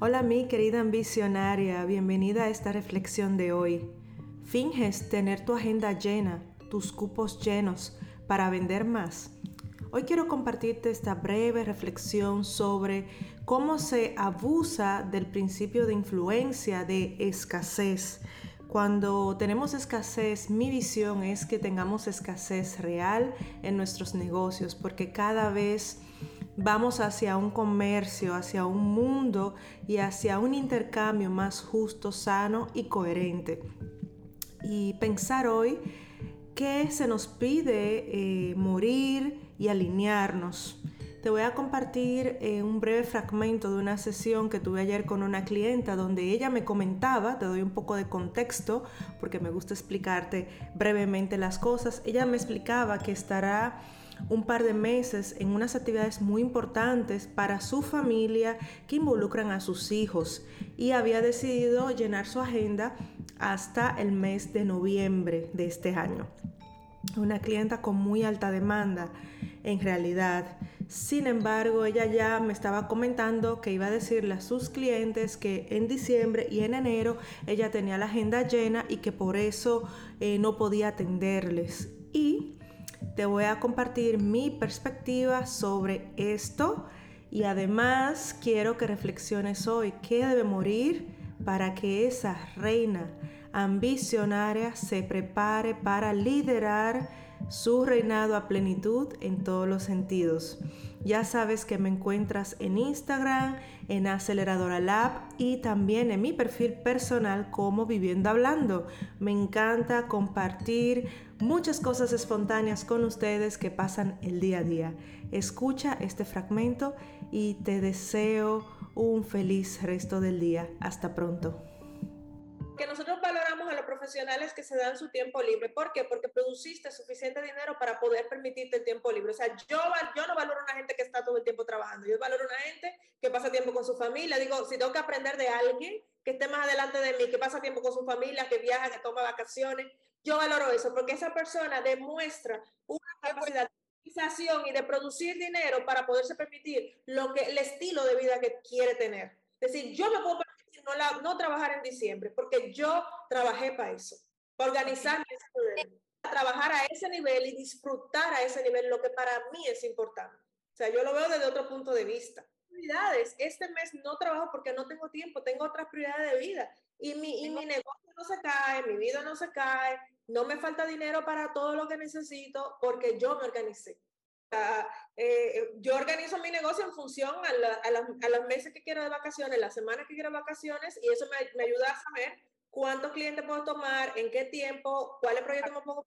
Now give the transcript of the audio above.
Hola mi querida ambicionaria, bienvenida a esta reflexión de hoy. ¿Finges tener tu agenda llena, tus cupos llenos para vender más? Hoy quiero compartirte esta breve reflexión sobre cómo se abusa del principio de influencia de escasez. Cuando tenemos escasez, mi visión es que tengamos escasez real en nuestros negocios, porque cada vez vamos hacia un comercio, hacia un mundo y hacia un intercambio más justo, sano y coherente. Y pensar hoy que se nos pide eh, morir y alinearnos. Te voy a compartir eh, un breve fragmento de una sesión que tuve ayer con una clienta donde ella me comentaba, te doy un poco de contexto porque me gusta explicarte brevemente las cosas, ella me explicaba que estará un par de meses en unas actividades muy importantes para su familia que involucran a sus hijos y había decidido llenar su agenda hasta el mes de noviembre de este año. Una clienta con muy alta demanda en realidad. Sin embargo, ella ya me estaba comentando que iba a decirle a sus clientes que en diciembre y en enero ella tenía la agenda llena y que por eso eh, no podía atenderles. Y te voy a compartir mi perspectiva sobre esto y además quiero que reflexiones hoy qué debe morir para que esa reina ambicionaria se prepare para liderar su reinado a plenitud en todos los sentidos. Ya sabes que me encuentras en Instagram, en Aceleradora Lab y también en mi perfil personal como Viviendo Hablando. Me encanta compartir muchas cosas espontáneas con ustedes que pasan el día a día. Escucha este fragmento y te deseo un feliz resto del día. Hasta pronto profesionales que se dan su tiempo libre. ¿Por qué? Porque produciste suficiente dinero para poder permitirte el tiempo libre. O sea, yo, yo no valoro a una gente que está todo el tiempo trabajando. Yo valoro a una gente que pasa tiempo con su familia. Digo, si tengo que aprender de alguien que esté más adelante de mí, que pasa tiempo con su familia, que viaja, que toma vacaciones, yo valoro eso porque esa persona demuestra una capacidad de organización y de producir dinero para poderse permitir lo que, el estilo de vida que quiere tener. Es decir, yo me puedo no, no trabajar en diciembre, porque yo trabajé para eso, para organizarme trabajar a ese nivel y disfrutar a ese nivel, lo que para mí es importante. O sea, yo lo veo desde otro punto de vista. Prioridades. Este mes no trabajo porque no tengo tiempo, tengo otras prioridades de vida. Y mi, y mi negocio no se cae, mi vida no se cae, no me falta dinero para todo lo que necesito porque yo me organicé. Eh, yo organizo mi negocio en función a, los meses que quiero de vacaciones, las semanas que quiero de vacaciones, y eso me, ayuda a saber cuántos clientes puedo tomar, en qué tiempo, cuáles proyectos me puedo